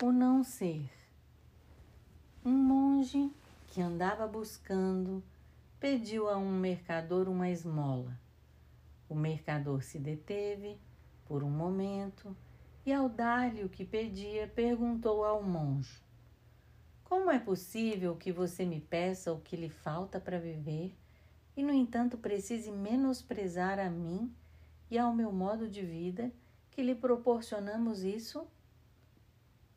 O não ser. Um monge que andava buscando pediu a um mercador uma esmola. O mercador se deteve por um momento e, ao dar-lhe o que pedia, perguntou ao monge: Como é possível que você me peça o que lhe falta para viver e, no entanto, precise menosprezar a mim e ao meu modo de vida que lhe proporcionamos isso?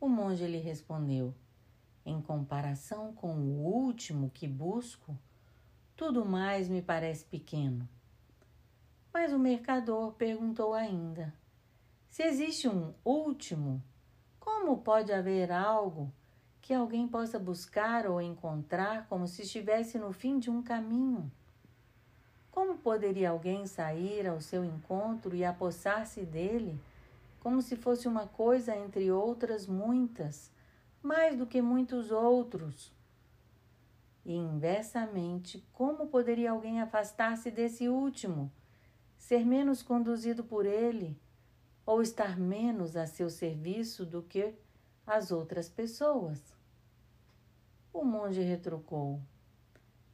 O monge lhe respondeu: Em comparação com o último que busco, tudo mais me parece pequeno. Mas o mercador perguntou ainda: Se existe um último, como pode haver algo que alguém possa buscar ou encontrar como se estivesse no fim de um caminho? Como poderia alguém sair ao seu encontro e apossar-se dele? Como se fosse uma coisa entre outras muitas, mais do que muitos outros. E inversamente, como poderia alguém afastar-se desse último, ser menos conduzido por ele, ou estar menos a seu serviço do que as outras pessoas? O monge retrucou: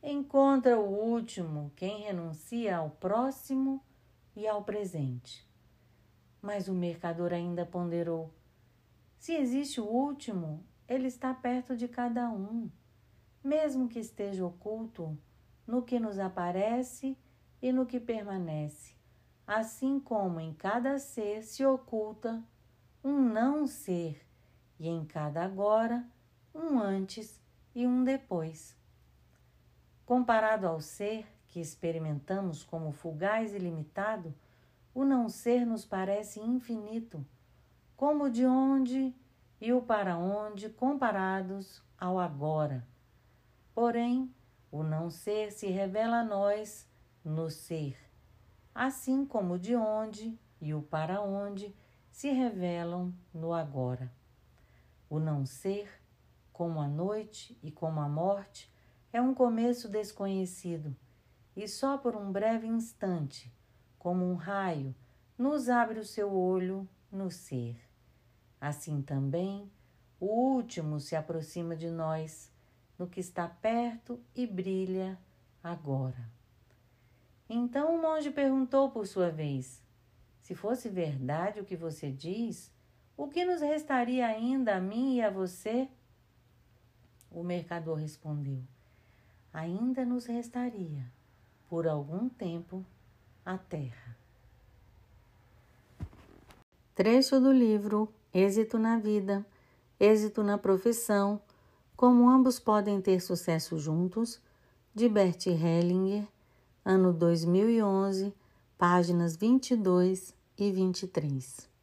Encontra o último quem renuncia ao próximo e ao presente. Mas o mercador ainda ponderou: se existe o último, ele está perto de cada um, mesmo que esteja oculto no que nos aparece e no que permanece, assim como em cada ser se oculta um não ser, e em cada agora um antes e um depois. Comparado ao ser que experimentamos como fugaz e limitado, o não ser nos parece infinito, como de onde e o para onde comparados ao agora. Porém, o não ser se revela a nós no ser, assim como de onde e o para onde se revelam no agora. O não ser, como a noite e como a morte, é um começo desconhecido, e só por um breve instante como um raio, nos abre o seu olho no ser. Assim também, o último se aproxima de nós, no que está perto e brilha agora. Então o monge perguntou por sua vez: Se fosse verdade o que você diz, o que nos restaria ainda a mim e a você? O mercador respondeu: Ainda nos restaria, por algum tempo, a terra. Trecho do livro Êxito na Vida, Êxito na Profissão, Como Ambos Podem Ter Sucesso Juntos, de Bert Hellinger, ano 2011, páginas 22 e 23.